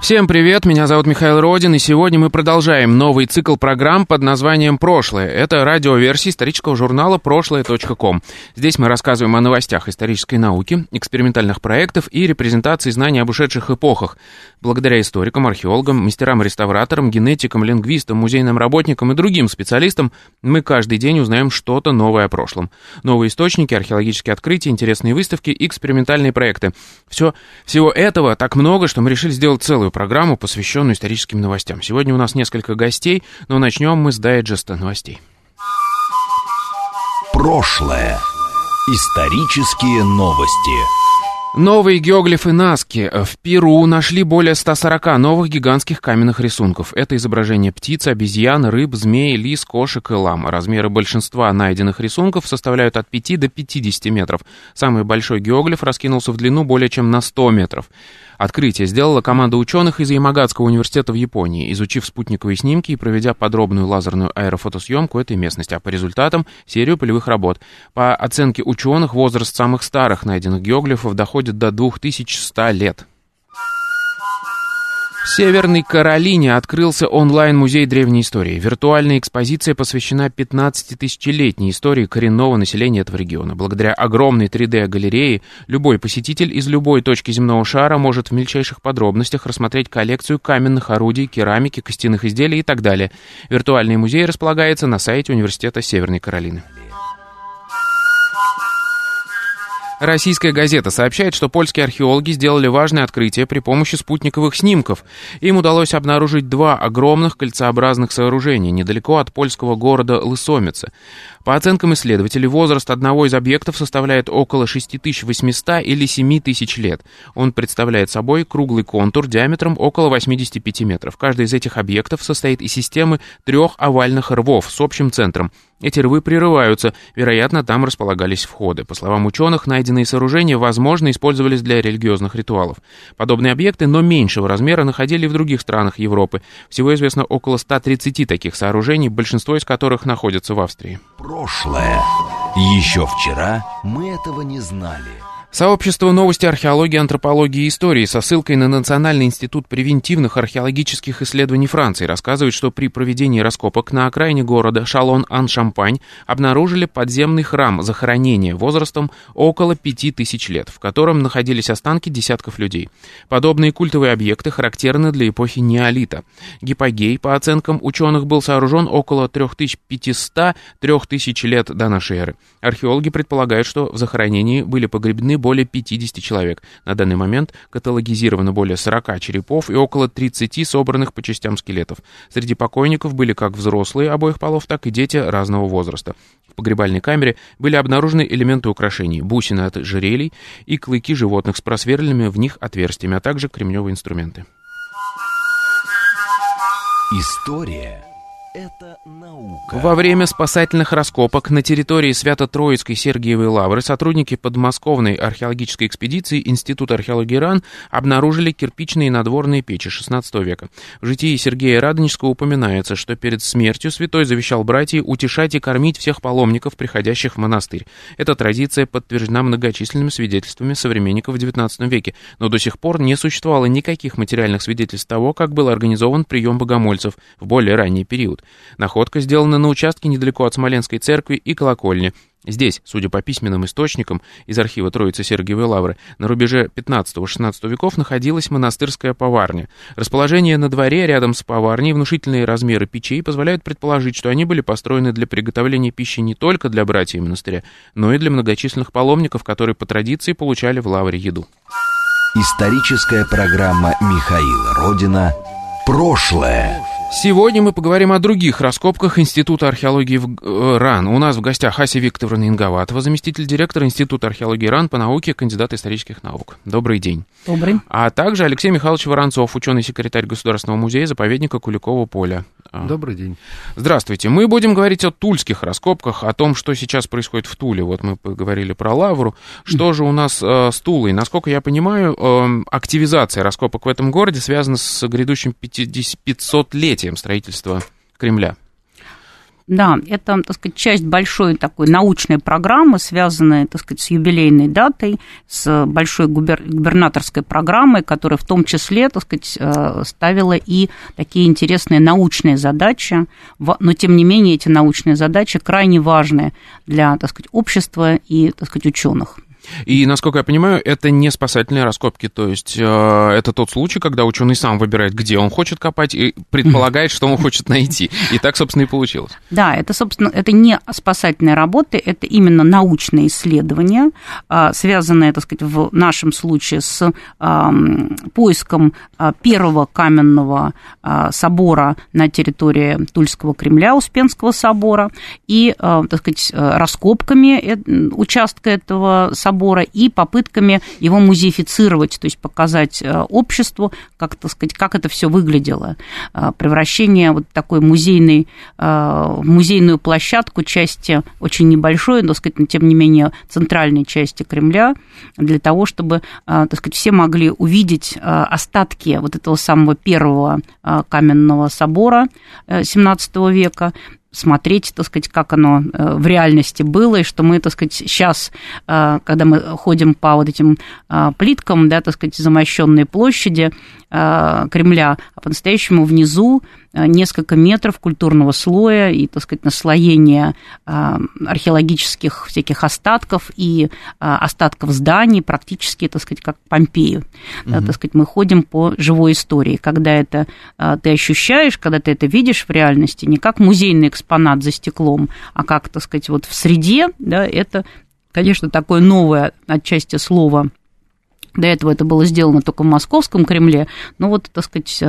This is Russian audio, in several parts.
Всем привет, меня зовут Михаил Родин, и сегодня мы продолжаем новый цикл программ под названием «Прошлое». Это радиоверсия исторического журнала «Прошлое.ком». Здесь мы рассказываем о новостях исторической науки, экспериментальных проектов и репрезентации знаний об ушедших эпохах. Благодаря историкам, археологам, мастерам-реставраторам, генетикам, лингвистам, музейным работникам и другим специалистам мы каждый день узнаем что-то новое о прошлом. Новые источники, археологические открытия, интересные выставки экспериментальные проекты. Все, всего этого так много, что мы решили сделать целую программу, посвященную историческим новостям. Сегодня у нас несколько гостей, но начнем мы с дайджеста новостей. Прошлое. Исторические новости. Новые геоглифы Наски. В Перу нашли более 140 новых гигантских каменных рисунков. Это изображение птиц, обезьян, рыб, змей, лис, кошек и лам. Размеры большинства найденных рисунков составляют от 5 до 50 метров. Самый большой геоглиф раскинулся в длину более чем на 100 метров. Открытие сделала команда ученых из Ямагатского университета в Японии, изучив спутниковые снимки и проведя подробную лазерную аэрофотосъемку этой местности, а по результатам серию полевых работ. По оценке ученых, возраст самых старых найденных геоглифов доходит до 2100 лет. В Северной Каролине открылся онлайн-музей древней истории. Виртуальная экспозиция посвящена 15-тысячелетней истории коренного населения этого региона. Благодаря огромной 3D-галерее любой посетитель из любой точки земного шара может в мельчайших подробностях рассмотреть коллекцию каменных орудий, керамики, костяных изделий и так далее. Виртуальный музей располагается на сайте Университета Северной Каролины. Российская газета сообщает, что польские археологи сделали важное открытие при помощи спутниковых снимков. Им удалось обнаружить два огромных кольцеобразных сооружения недалеко от польского города Лысомица. По оценкам исследователей, возраст одного из объектов составляет около 6800 или 7000 лет. Он представляет собой круглый контур диаметром около 85 метров. Каждый из этих объектов состоит из системы трех овальных рвов с общим центром. Эти рвы прерываются, вероятно, там располагались входы. По словам ученых, найденные сооружения, возможно, использовались для религиозных ритуалов. Подобные объекты, но меньшего размера, находили в других странах Европы. Всего известно около 130 таких сооружений, большинство из которых находятся в Австрии. Прошлое. Еще вчера мы этого не знали. Сообщество новости археологии, антропологии и истории со ссылкой на Национальный институт превентивных археологических исследований Франции рассказывает, что при проведении раскопок на окраине города Шалон-Ан-Шампань обнаружили подземный храм захоронения возрастом около 5000 лет, в котором находились останки десятков людей. Подобные культовые объекты характерны для эпохи неолита. Гипогей, по оценкам ученых, был сооружен около 3500-3000 лет до нашей эры. Археологи предполагают, что в захоронении были погребены более 50 человек. На данный момент каталогизировано более 40 черепов и около 30 собранных по частям скелетов. Среди покойников были как взрослые обоих полов, так и дети разного возраста. В погребальной камере были обнаружены элементы украшений, бусины от жерелий и клыки животных с просверленными в них отверстиями, а также кремневые инструменты. История это наука. Во время спасательных раскопок на территории Свято-Троицкой Сергиевой Лавры сотрудники подмосковной археологической экспедиции Института археологии РАН обнаружили кирпичные надворные печи XVI века. В житии Сергея Радонежского упоминается, что перед смертью святой завещал братьям утешать и кормить всех паломников, приходящих в монастырь. Эта традиция подтверждена многочисленными свидетельствами современников в XIX веке, но до сих пор не существовало никаких материальных свидетельств того, как был организован прием богомольцев в более ранний период период. Находка сделана на участке недалеко от Смоленской церкви и колокольни. Здесь, судя по письменным источникам из архива Троицы Сергиевой Лавры, на рубеже 15-16 веков находилась монастырская поварня. Расположение на дворе рядом с поварней, внушительные размеры печей позволяют предположить, что они были построены для приготовления пищи не только для братьев монастыря, но и для многочисленных паломников, которые по традиции получали в Лавре еду. Историческая программа Михаила Родина «Прошлое». Сегодня мы поговорим о других раскопках Института археологии в э, РАН. У нас в гостях Ася Викторовна Инговатова, заместитель директора Института археологии РАН по науке, кандидат исторических наук. Добрый день. Добрый. А также Алексей Михайлович Воронцов, ученый-секретарь Государственного музея заповедника Куликового поля. Добрый день. Здравствуйте. Мы будем говорить о тульских раскопках, о том, что сейчас происходит в Туле. Вот мы поговорили про лавру. Что же у нас э, с Тулой? Насколько я понимаю, э, активизация раскопок в этом городе связана с грядущим 500-летием строительства Кремля. Да, это, так сказать, часть большой такой научной программы, связанной, так сказать, с юбилейной датой, с большой губер... губернаторской программой, которая в том числе, так сказать, э, ставила и такие интересные научные задачи, но, тем не менее, эти научные задачи крайне важны для, так сказать, общества и, так сказать, ученых. И, насколько я понимаю, это не спасательные раскопки, то есть э, это тот случай, когда ученый сам выбирает, где он хочет копать, и предполагает, что он хочет найти. И так, собственно, и получилось. Да, это, собственно, это не спасательные работы, это именно научные исследования, э, связанные, так сказать, в нашем случае с поиском э, первого каменного э, собора на территории Тульского Кремля, Успенского собора, и, так сказать, э, раскопками э, участка этого собора, собора и попытками его музеифицировать, то есть показать э, обществу, как, так сказать, как это все выглядело. Э, превращение вот такой музейной, э, музейную площадку, части очень небольшой, но, сказать, но тем не менее центральной части Кремля, для того, чтобы, так сказать, все могли увидеть остатки вот этого самого первого каменного собора XVII века, смотреть, так сказать, как оно э, в реальности было, и что мы, так сказать, сейчас, э, когда мы ходим по вот этим э, плиткам, да, так сказать, замощенные площади Кремля, а по-настоящему внизу Э, несколько метров культурного слоя и, так сказать, наслоения э, археологических всяких остатков и э, остатков зданий, практически, так сказать, как Помпею. Угу. Так сказать, мы ходим по живой истории. Когда это ты ощущаешь, когда ты это видишь в реальности, не как музейный экспонат за стеклом, а как, так сказать, вот в среде, да, это, конечно, такое новое отчасти слово до этого это было сделано только в Московском Кремле, но вот, так сказать,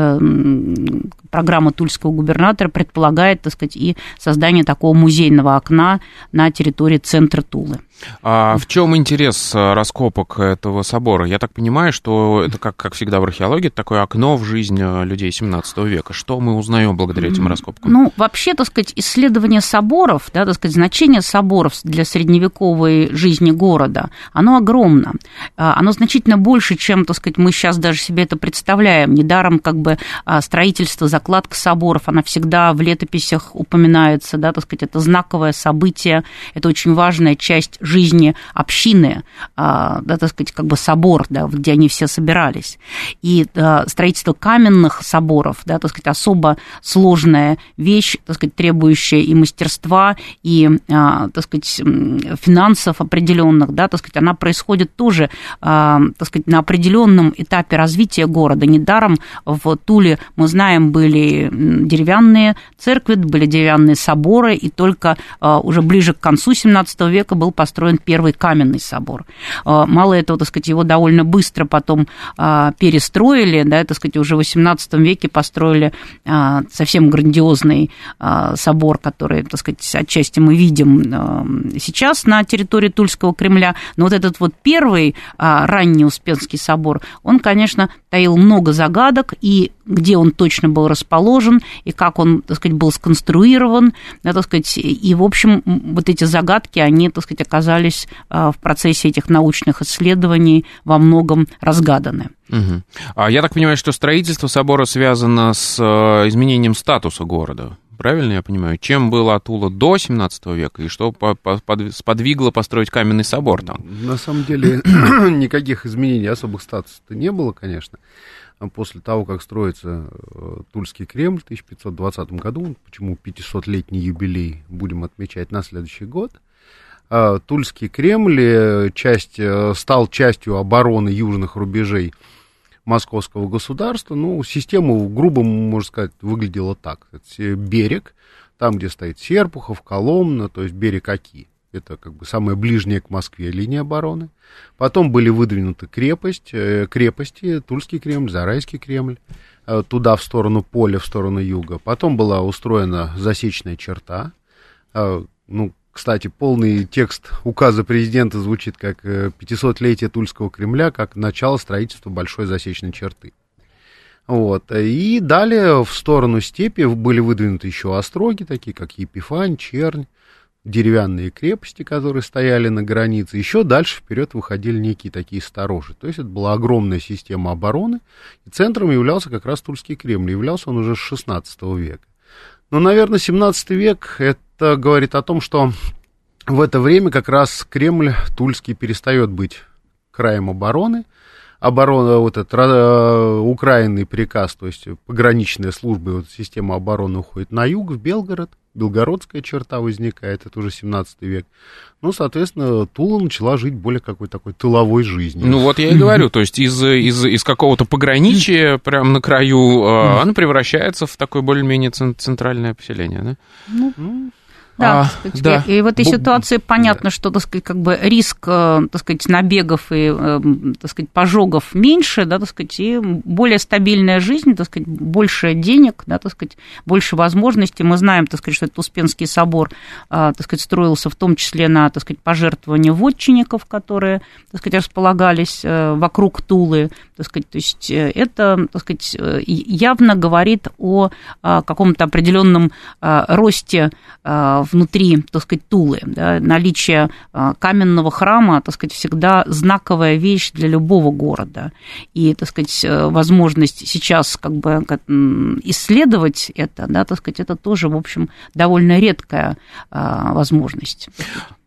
программа тульского губернатора предполагает, так сказать, и создание такого музейного окна на территории центра Тулы. А в чем интерес э, раскопок этого собора? Я так понимаю, что это, как, как всегда в археологии, такое окно в жизнь э, людей 17 века. Что мы узнаем благодаря этим раскопкам? Ну, вообще, так сказать, исследование соборов, да, так сказать, значение соборов для средневековой жизни города, оно огромно. А, оно значительно больше, чем, так сказать, мы сейчас даже себе это представляем. Недаром как бы а, строительство закладка соборов, она всегда в летописях упоминается, да, так сказать, это знаковое событие, это очень важная часть жизни общины, а, да, так сказать, как бы собор, да, где они все собирались. И да, строительство каменных соборов, да, так сказать, особо сложная вещь, так сказать, требующая и мастерства, и, а, так сказать, финансов определенных, да, так сказать, она происходит тоже, а, так сказать, на определенном этапе развития города. Недаром в Туле, мы знаем, были деревянные церкви, были деревянные соборы, и только а, уже ближе к концу XVII века был построен первый каменный собор. А, мало этого, так сказать, его довольно быстро потом а, перестроили, да, так сказать, уже в XVIII веке построили совсем грандиозный собор, который, так сказать, отчасти мы видим сейчас на территории Тульского Кремля, но вот этот вот первый ранний Успенский собор, он, конечно, таил много загадок, и где он точно был расположен, и как он, так сказать, был сконструирован, да, так сказать, и, в общем, вот эти загадки, они, так сказать, оказались а, в процессе этих научных исследований во многом разгаданы. Угу. Я так понимаю, что строительство собора связано с э, изменением статуса города. Правильно я понимаю? Чем было Атула до 17 века и что сподвигло построить каменный собор там? На самом деле никаких изменений особых статусов-то не было, конечно. После того, как строится э, Тульский Кремль в 1520 году, почему 500-летний юбилей будем отмечать на следующий год, э, Тульский Кремль э, часть, стал частью обороны южных рубежей московского государства, ну, система, грубо можно сказать, выглядела так. Это берег, там, где стоит Серпухов, Коломна, то есть берег Оки. Это как бы самая ближняя к Москве линия обороны. Потом были выдвинуты крепость, э, крепости, Тульский Кремль, Зарайский Кремль, э, туда в сторону поля, в сторону юга. Потом была устроена засечная черта. Э, ну, кстати, полный текст указа президента звучит как 500-летие Тульского Кремля, как начало строительства большой засечной черты. Вот. И далее в сторону степи были выдвинуты еще остроги, такие как Епифань, Чернь, деревянные крепости, которые стояли на границе. Еще дальше вперед выходили некие такие сторожи. То есть это была огромная система обороны, и центром являлся как раз Тульский Кремль. Являлся он уже с 16 века. Но, наверное, 17 век это говорит о том, что в это время как раз Кремль Тульский перестает быть краем обороны, оборона, вот этот э, украинный приказ, то есть пограничная служба, вот система обороны уходит на юг, в Белгород, Белгородская черта возникает, это уже 17 век. Ну, соответственно, Тула начала жить более какой-то такой тыловой жизнью. Ну, вот я и говорю, то есть из, из, из какого-то пограничия прямо на краю э, она превращается в такое более-менее центральное поселение, да? Ну, да, а, сказать, да. И в этой ситуации понятно, что, так сказать, как бы риск, э, так сказать, набегов и, э, так сказать, пожогов меньше, да, так сказать, и более стабильная жизнь, так сказать, больше денег, да, так сказать, больше возможностей. Мы знаем, так сказать, что этот Успенский собор, э, так сказать, строился в том числе на, так сказать, пожертвования вотчинников, которые, так сказать, располагались вокруг Тулы, так сказать, то есть это, так сказать, явно говорит о каком-то определенном росте внутри, так сказать, Тулы. Да, наличие а, каменного храма, так сказать, всегда знаковая вещь для любого города. И, так сказать, э, возможность сейчас как бы исследовать это, да, так сказать, это тоже, в общем, довольно редкая а, возможность.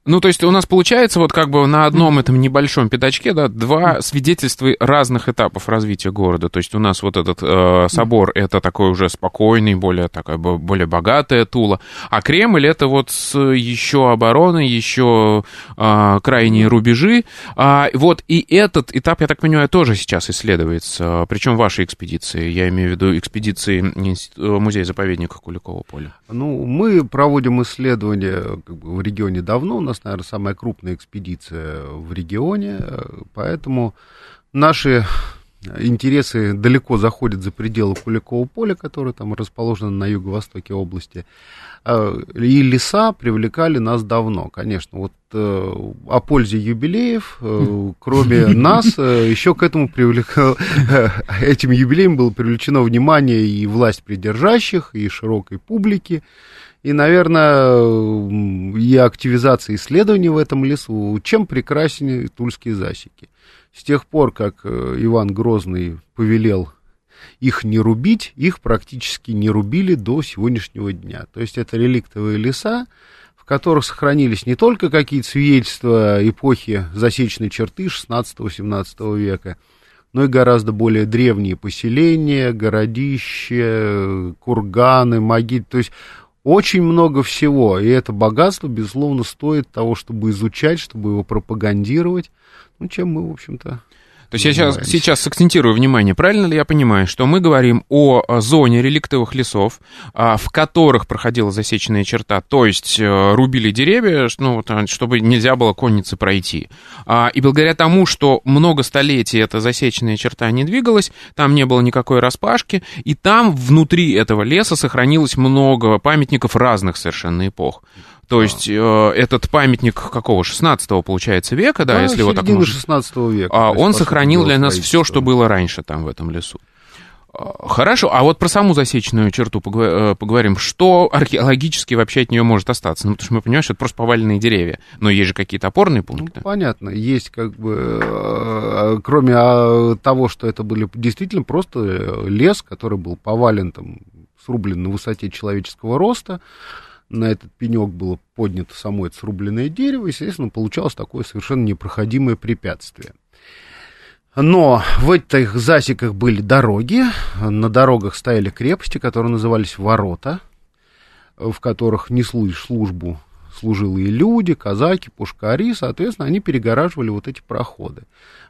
Ну, то есть у нас получается вот как бы на одном этом небольшом пятачке, да, два свидетельства разных этапов развития города. То есть у нас вот этот э, собор, это такой уже спокойный, более такая, более богатая Тула, а Кремль это вот с еще обороной, еще э, крайние рубежи. А, вот и этот этап, я так понимаю, тоже сейчас исследуется, причем вашей экспедиции, я имею в виду экспедиции музея-заповедника Куликового поля. Ну, мы проводим исследования как бы, в регионе давно, нас, наверное, самая крупная экспедиция в регионе, поэтому наши интересы далеко заходят за пределы Куликового поля, которое там расположено на юго-востоке области. А, и леса привлекали нас давно, конечно. Вот э, о пользе юбилеев, э, кроме нас, э, еще к этому привлекал, этим юбилеем было привлечено внимание и власть придержащих, и широкой публики и, наверное, и активизация исследований в этом лесу, чем прекраснее тульские засеки. С тех пор, как э, Иван Грозный повелел их не рубить, их практически не рубили до сегодняшнего дня. То есть это реликтовые леса, в которых сохранились не только какие-то свидетельства эпохи засечной черты 16-17 века, но и гораздо более древние поселения, городища, курганы, могилы. То есть очень много всего, и это богатство, безусловно, стоит того, чтобы изучать, чтобы его пропагандировать, ну, чем мы, в общем-то, то есть я сейчас, сейчас сакцентирую внимание, правильно ли я понимаю, что мы говорим о зоне реликтовых лесов, а, в которых проходила засеченная черта, то есть э, рубили деревья, ну, а, чтобы нельзя было коннице пройти. А, и благодаря тому, что много столетий эта засеченная черта не двигалась, там не было никакой распашки, и там внутри этого леса сохранилось много памятников разных совершенно эпох. То а. есть э, этот памятник какого? 16 получается века, да, да если вот так можно. 16 века. А он сохранил для нас все, что было раньше там в этом лесу. А, хорошо, а вот про саму засечную черту э, поговорим. Что археологически вообще от нее может остаться? Ну, потому что мы понимаем, что это просто поваленные деревья. Но есть же какие-то опорные пункты. Ну, понятно. Есть как бы, э, кроме а, того, что это были действительно просто лес, который был повален, там, срублен на высоте человеческого роста, на этот пенек было поднято само это срубленное дерево, естественно, получалось такое совершенно непроходимое препятствие. Но в этих засеках были дороги, на дорогах стояли крепости, которые назывались ворота, в которых несли службу служилые люди, казаки, пушкари, соответственно, они перегораживали вот эти проходы.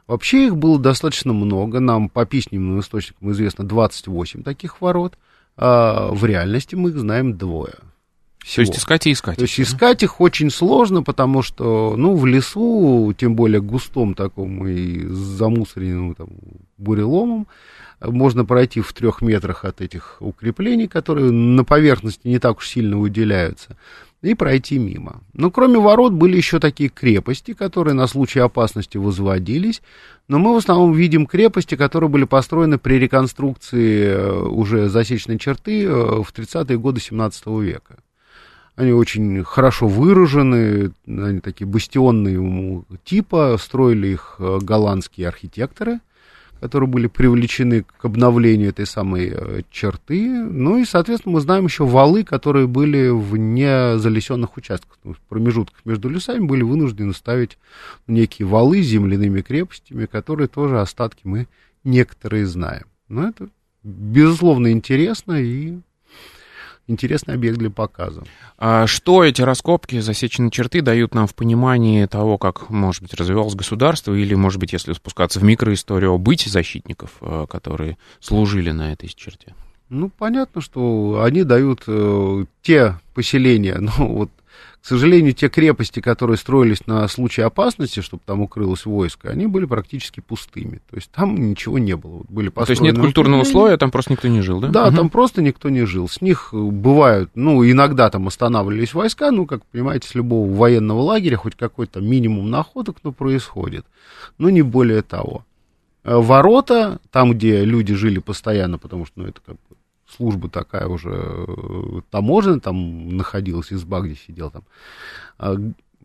Вообще их было достаточно много, нам по письменным источникам известно 28 таких ворот, а в реальности мы их знаем двое – всего. То есть искать и искать. То есть искать их очень сложно, потому что, ну, в лесу, тем более густом таком и замусоренным там, буреломом, можно пройти в трех метрах от этих укреплений, которые на поверхности не так уж сильно выделяются. и пройти мимо. Но кроме ворот были еще такие крепости, которые на случай опасности возводились, но мы в основном видим крепости, которые были построены при реконструкции э, уже засечной черты э, в 30-е годы 17 века. Они очень хорошо выражены, они такие бастионные типа, строили их э, голландские архитекторы – которые были привлечены к обновлению этой самой э, черты. Ну и, соответственно, мы знаем еще валы, которые были в незалесенных участках. В промежутках между лесами были вынуждены ставить некие валы с земляными крепостями, которые тоже остатки мы некоторые знаем. Но это, безусловно, интересно и интересный объект для показа. А что эти раскопки, засеченные черты дают нам в понимании того, как, может быть, развивалось государство, или, может быть, если спускаться в микроисторию, о быте защитников, э, которые служили на этой черте? Ну, понятно, что они дают э, те поселения, ну, вот к сожалению, те крепости, которые строились на случай опасности, чтобы там укрылось войско, они были практически пустыми. То есть там ничего не было. Были То есть нет культурного слоя, там просто никто не жил, да? Да, угу. там просто никто не жил. С них э, бывают, ну, иногда там останавливались войска, ну, как понимаете, с любого военного лагеря хоть какой-то минимум находок, но происходит. Но не более того. Э, ворота, там, где люди жили постоянно, потому что, ну, это как служба такая уже э, таможенная, там находилась изба, где сидел там. А,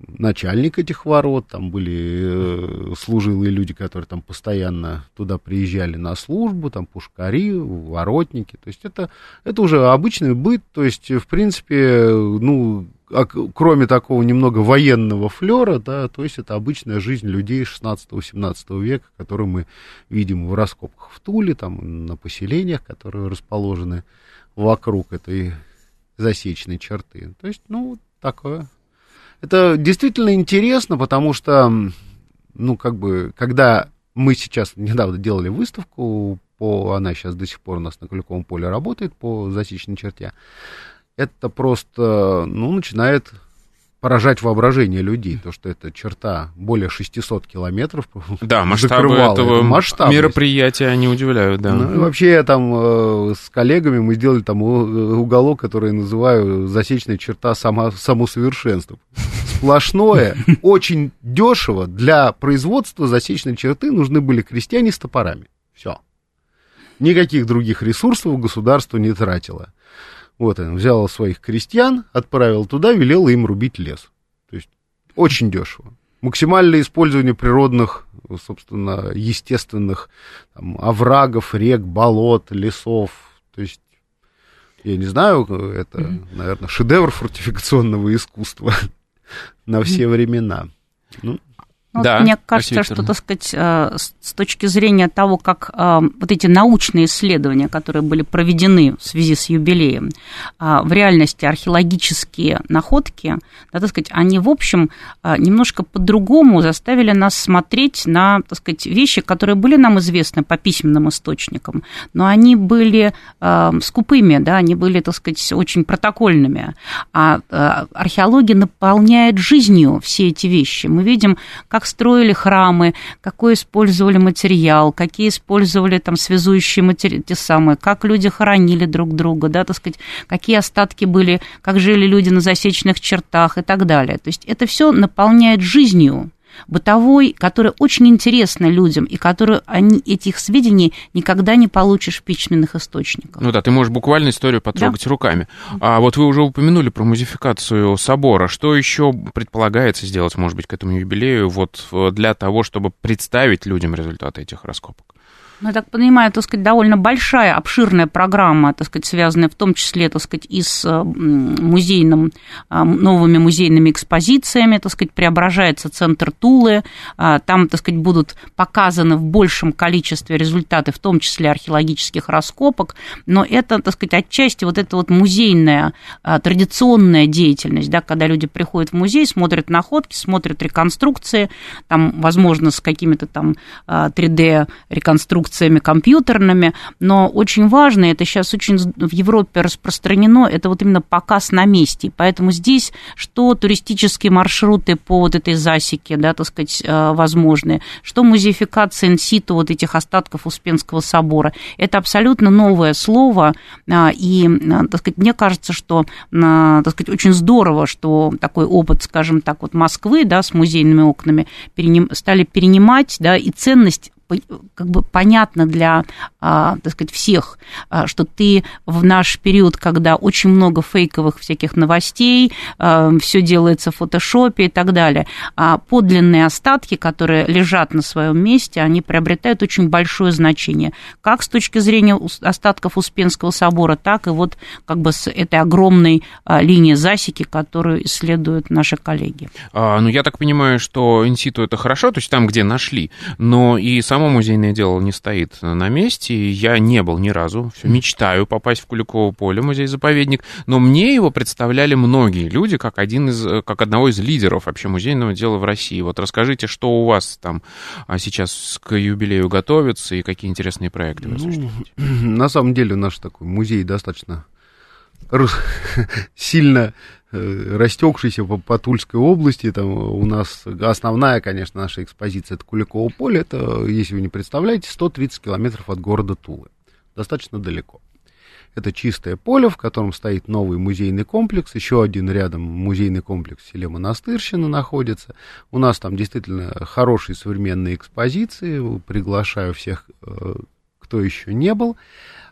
начальник этих ворот, там были э, служилые люди, которые там постоянно туда приезжали на службу, там пушкари, воротники, то есть это, это уже обычный быт, то есть, в принципе, ну, а, кроме такого немного военного флера, да, то есть это обычная жизнь людей 16-17 века, которую мы видим в раскопках в Туле, там, на поселениях, которые расположены вокруг этой засечной черты. То есть, ну, такое это действительно интересно, потому что, ну, как бы, когда мы сейчас недавно делали выставку, по, она сейчас до сих пор у нас на Куликовом поле работает по засечной черте, это просто, ну, начинает поражать воображение людей, то, что эта черта более 600 километров Да, масштабы этого масштаб мероприятия они удивляют, да. Ну, и вообще, я там э, с коллегами мы сделали там уголок, который я называю засечная черта само, самосовершенства. Сплошное, очень дешево. Для производства засечной черты нужны были крестьяне с топорами. Все. Никаких других ресурсов государство не тратило. Вот он взял своих крестьян, отправил туда, велел им рубить лес. То есть очень дешево. Максимальное использование природных, собственно, естественных там, оврагов, рек, болот, лесов. То есть, я не знаю, это, наверное, шедевр фортификационного искусства на все времена. Ну, ну, да, мне кажется, что, так сказать, э, с точки зрения того, как э, вот эти научные исследования, которые были проведены в связи с юбилеем, э, в реальности археологические находки, да, так сказать, они, в общем, немножко по-другому заставили нас смотреть на, так сказать, вещи, которые были нам известны по письменным источникам, но они были скупыми, да, они были, так сказать, очень протокольными. А археология наполняет жизнью все эти вещи. Мы видим, как как строили храмы, какой использовали материал, какие использовали там связующие материалы, те самые, как люди хоронили друг друга, да, так сказать, какие остатки были, как жили люди на засечных чертах и так далее. То есть это все наполняет жизнью бытовой, который очень интересна людям, и который они, этих сведений никогда не получишь в письменных источниках. Ну да, ты можешь буквально историю потрогать да. руками. А вот вы уже упомянули про музификацию собора. Что еще предполагается сделать, может быть, к этому юбилею, вот э, для того, чтобы представить людям результаты этих раскопок? Ну, я так понимаю, так сказать, довольно большая, обширная программа, так сказать, связанная в том числе, так сказать, и с музейным, а, новыми музейными экспозициями, так сказать, преображается центр Тулы, а, там, так сказать, будут показаны в большем количестве результаты, в том числе археологических раскопок, но это, так сказать, отчасти вот эта вот музейная, а, традиционная деятельность, да, когда люди приходят в музей, смотрят находки, смотрят реконструкции, там, возможно, с какими-то там 3D-реконструкциями, конструкциями компьютерными, но очень важно, это сейчас очень в Европе распространено, это вот именно показ на месте. Поэтому здесь что туристические маршруты по вот этой засеке, да, так сказать, э, возможны, что музеификация инситу вот этих остатков Успенского собора. Это абсолютно новое слово, а, и, так сказать, мне кажется, что, так сказать, очень здорово, что такой опыт, скажем так, вот Москвы, да, с музейными окнами переним, стали перенимать, да, и ценность как бы понятно для, а, так сказать, всех, а, что ты в наш период, когда очень много фейковых всяких новостей, а, все делается в фотошопе и так далее, подлинные остатки, которые лежат на своем месте, они приобретают очень большое значение, как с точки зрения остатков Успенского собора, так и вот как бы с этой огромной линии засеки, которую исследуют наши коллеги. А, ну, я так понимаю, что инситу это хорошо, то есть там, где нашли, но и сам само музейное дело не стоит на месте. Я не был ни разу. Все, мечтаю попасть в Куликово поле, музей-заповедник. Но мне его представляли многие люди как, один из, как одного из лидеров вообще музейного дела в России. Вот расскажите, что у вас там а, сейчас к юбилею готовится и какие интересные проекты вы ну, На самом деле наш такой музей достаточно сильно Э, растекшийся по, по Тульской области. Там у нас основная, конечно, наша экспозиция это Куликово поле. Это, если вы не представляете, 130 километров от города Тулы. Достаточно далеко. Это чистое поле, в котором стоит новый музейный комплекс. Еще один рядом музейный комплекс в селе Монастырщина находится. У нас там действительно хорошие современные экспозиции. Приглашаю всех, э, кто еще не был.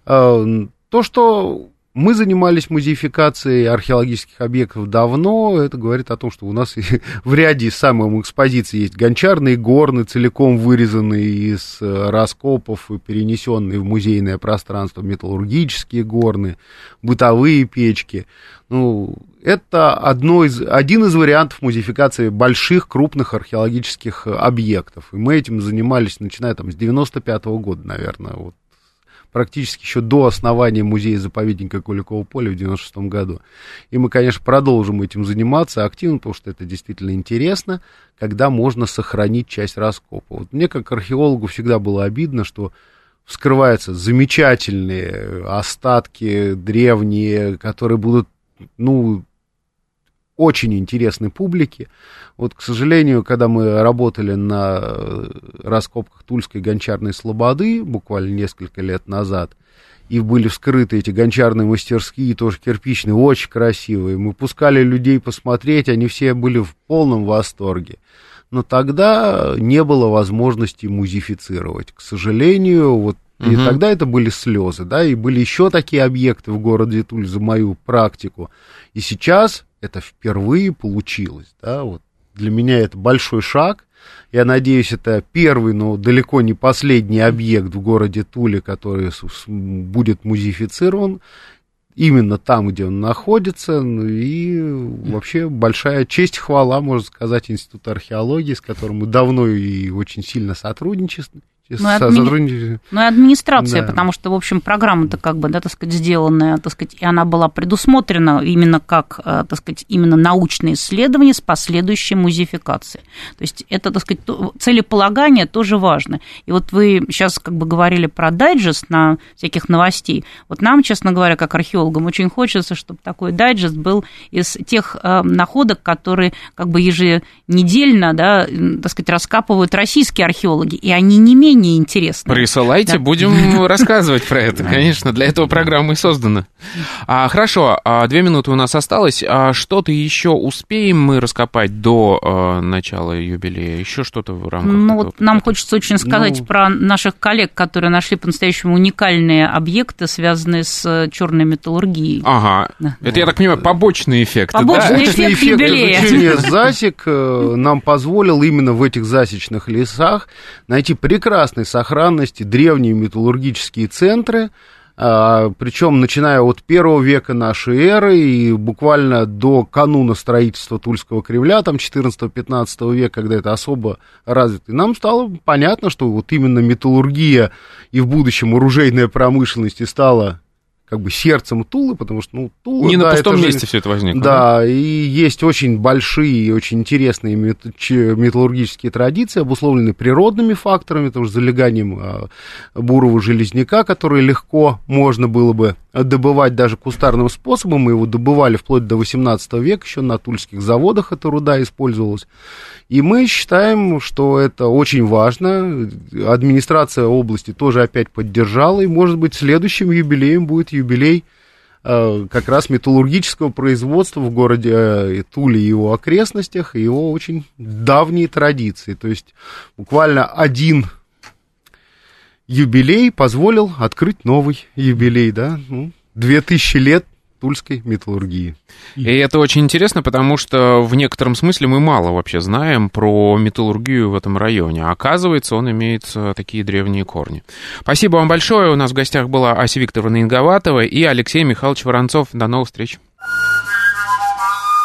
Э, то, что мы занимались музеификацией археологических объектов давно. Это говорит о том, что у нас в ряде самых экспозиций есть гончарные горны, целиком вырезанные из э, раскопов и перенесенные в музейное пространство, металлургические горны, бытовые печки. Ну, это одно из, один из вариантов музеификации больших, крупных археологических объектов. И мы этим занимались, начиная там, с 95 -го года, наверное, вот практически еще до основания музея-заповедника Куликового поля в 96 году. И мы, конечно, продолжим этим заниматься активно, потому что это действительно интересно, когда можно сохранить часть раскопа. Вот мне, как археологу, всегда было обидно, что вскрываются замечательные остатки древние, которые будут, ну, очень интересны публике. Вот, к сожалению, когда мы работали на э, раскопках Тульской гончарной слободы буквально несколько лет назад, и были вскрыты эти гончарные мастерские, тоже кирпичные, очень красивые. Мы пускали людей посмотреть, они все были в полном восторге. Но тогда не было возможности музифицировать. К сожалению, вот и угу. тогда это были слезы, да, и были еще такие объекты в городе Туль за мою практику. И сейчас это впервые получилось, да, вот для меня это большой шаг. Я надеюсь, это первый, но далеко не последний объект в городе Туле, который будет музеифицирован именно там, где он находится, ну и вообще большая честь, хвала, можно сказать, Институту археологии, с которым мы давно и очень сильно сотрудничаем, ну, адми... ну и администрация, да. потому что, в общем, программа-то как бы, да, так сказать, сделанная, так сказать, и она была предусмотрена именно как, э, так сказать, именно научные исследования с последующей музеификацией. То есть это, так сказать, целеполагание тоже важно. И вот вы сейчас как бы говорили про дайджест на всяких новостей. Вот нам, честно говоря, как археологам, очень хочется, чтобы такой дайджест был из тех э, находок, которые как бы еженедельно, да, так сказать, раскапывают российские археологи, и они не менее менее интересно. Присылайте, да. будем рассказывать про это, конечно. Для этого программа и создана. А, хорошо, а, две минуты у нас осталось. А что-то еще успеем мы раскопать до а, начала юбилея? Еще что-то в рамках? Ну, вот нам хочется очень сказать ну... про наших коллег, которые нашли по-настоящему уникальные объекты, связанные с черной металлургией. Ага. Да. Это, я так понимаю, побочный эффект. Побочный да? эффект, эффект юбилея. Изучение засек э, нам позволил именно в этих засечных лесах найти прекрасные прекрасной сохранности древние металлургические центры, а, причем начиная от первого века нашей эры и буквально до кануна строительства Тульского Кремля, там 14-15 века, когда это особо развито, нам стало понятно, что вот именно металлургия и в будущем оружейная промышленность и стала как бы сердцем Тулы, потому что, ну, Тула... Не да, на пустом это же- месте все это возникло. Да, и есть очень большие и очень интересные мет- металлургические традиции, обусловленные природными факторами, тоже залеганием а, бурого железняка, который легко можно было бы добывать даже кустарным способом. Мы его добывали вплоть до 18 века, еще на тульских заводах эта руда использовалась. И мы считаем, что это очень важно. Администрация области тоже опять поддержала, и, может быть, следующим юбилеем будет юбилей э, как раз металлургического производства в городе э, Туле и его окрестностях, и его очень давние традиции. То есть буквально один юбилей позволил открыть новый юбилей, да, ну, 2000 лет тульской металлургии. И это очень интересно, потому что в некотором смысле мы мало вообще знаем про металлургию в этом районе. Оказывается, он имеет э, такие древние корни. Спасибо вам большое. У нас в гостях была Ася Викторовна Инговатова и Алексей Михайлович Воронцов. До новых встреч.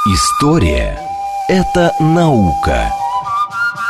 История – это наука.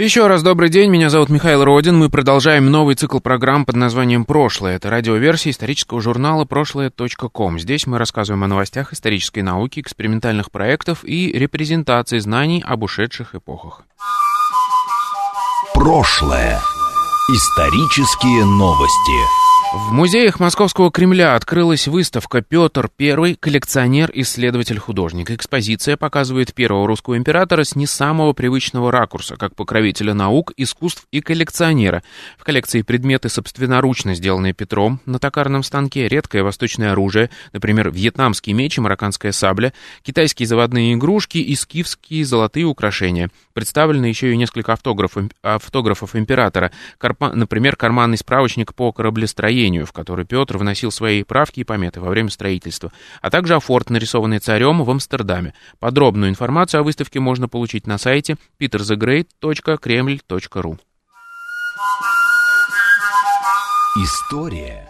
Еще раз добрый день, меня зовут Михаил Родин. Мы продолжаем новый цикл программ под названием «Прошлое». Это радиоверсия исторического журнала «Прошлое.ком». Здесь мы рассказываем о новостях исторической науки, экспериментальных проектов и репрезентации знаний об ушедших эпохах. Прошлое. Исторические новости. В музеях Московского Кремля открылась выставка «Петр I. Коллекционер, исследователь, художник». Экспозиция показывает первого русского императора с не самого привычного ракурса, как покровителя наук, искусств и коллекционера. В коллекции предметы, собственноручно сделанные Петром на токарном станке, редкое восточное оружие, например, вьетнамский меч и марокканская сабля, китайские заводные игрушки и скифские золотые украшения. Представлены еще и несколько автографов, автографов императора, например, карманный справочник по кораблестроению, в который Петр вносил свои правки и пометы во время строительства, а также афорт, нарисованный царем в Амстердаме. Подробную информацию о выставке можно получить на сайте peterthegreat.kreml.ru. История –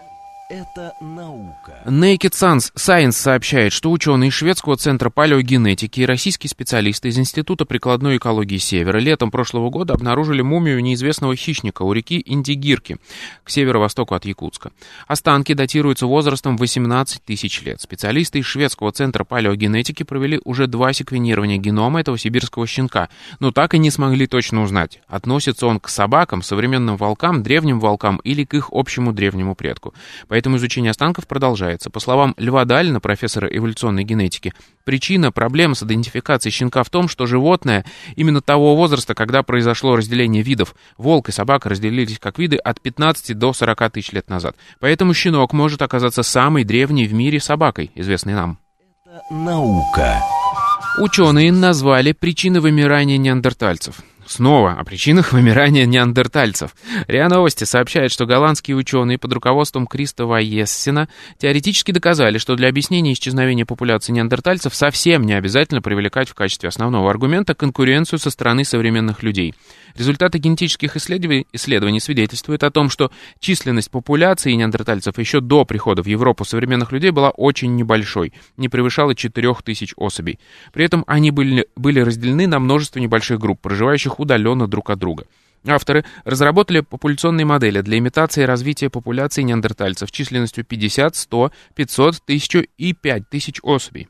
это наука. Naked Science, Science сообщает, что ученые из шведского центра палеогенетики и российские специалисты из Института прикладной экологии Севера летом прошлого года обнаружили мумию неизвестного хищника у реки Индигирки к северо-востоку от Якутска. Останки датируются возрастом 18 тысяч лет. Специалисты из шведского центра палеогенетики провели уже два секвенирования генома этого сибирского щенка, но так и не смогли точно узнать, относится он к собакам, современным волкам, древним волкам или к их общему древнему предку. Поэтому изучение останков продолжается. По словам Льва Далина, профессора эволюционной генетики, причина проблем с идентификацией щенка в том, что животное именно того возраста, когда произошло разделение видов, волк и собака разделились как виды от 15 до 40 тысяч лет назад. Поэтому щенок может оказаться самой древней в мире собакой, известной нам. Это наука. Ученые назвали причины вымирания неандертальцев. Снова о причинах вымирания неандертальцев. РИА Новости сообщает, что голландские ученые под руководством Кристова Ессена теоретически доказали, что для объяснения исчезновения популяции неандертальцев совсем не обязательно привлекать в качестве основного аргумента конкуренцию со стороны современных людей. Результаты генетических исследований, исследований свидетельствуют о том, что численность популяции неандертальцев еще до прихода в Европу современных людей была очень небольшой, не превышала 4000 особей. При этом они были, были разделены на множество небольших групп, проживающих удаленно друг от друга. Авторы разработали популяционные модели для имитации развития популяции неандертальцев численностью 50, 100, 500, 1000 и 5000 особей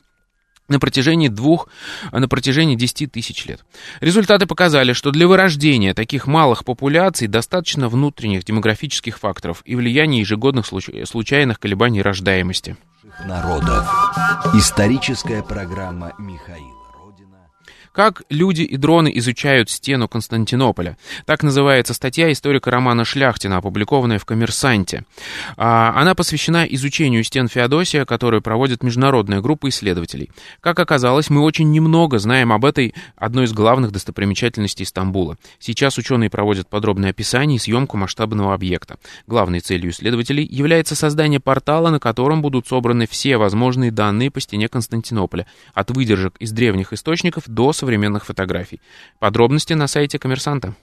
на протяжении двух, на протяжении 10 тысяч лет. Результаты показали, что для вырождения таких малых популяций достаточно внутренних демографических факторов и влияния ежегодных случ- случайных колебаний рождаемости. Народов. Историческая программа Михаила. Как люди и дроны изучают стену Константинополя. Так называется статья историка Романа Шляхтина, опубликованная в «Коммерсанте». А, Она посвящена изучению стен Феодосия, которую проводит международная группа исследователей. Как оказалось, мы очень немного знаем об этой одной из главных достопримечательностей Стамбула. Сейчас ученые проводят подробное описание и съемку масштабного объекта. Главной целью исследователей является создание портала, на котором будут собраны все возможные данные по стене Константинополя, от выдержек из древних источников до современных фотографий. Подробности на сайте коммерсанта.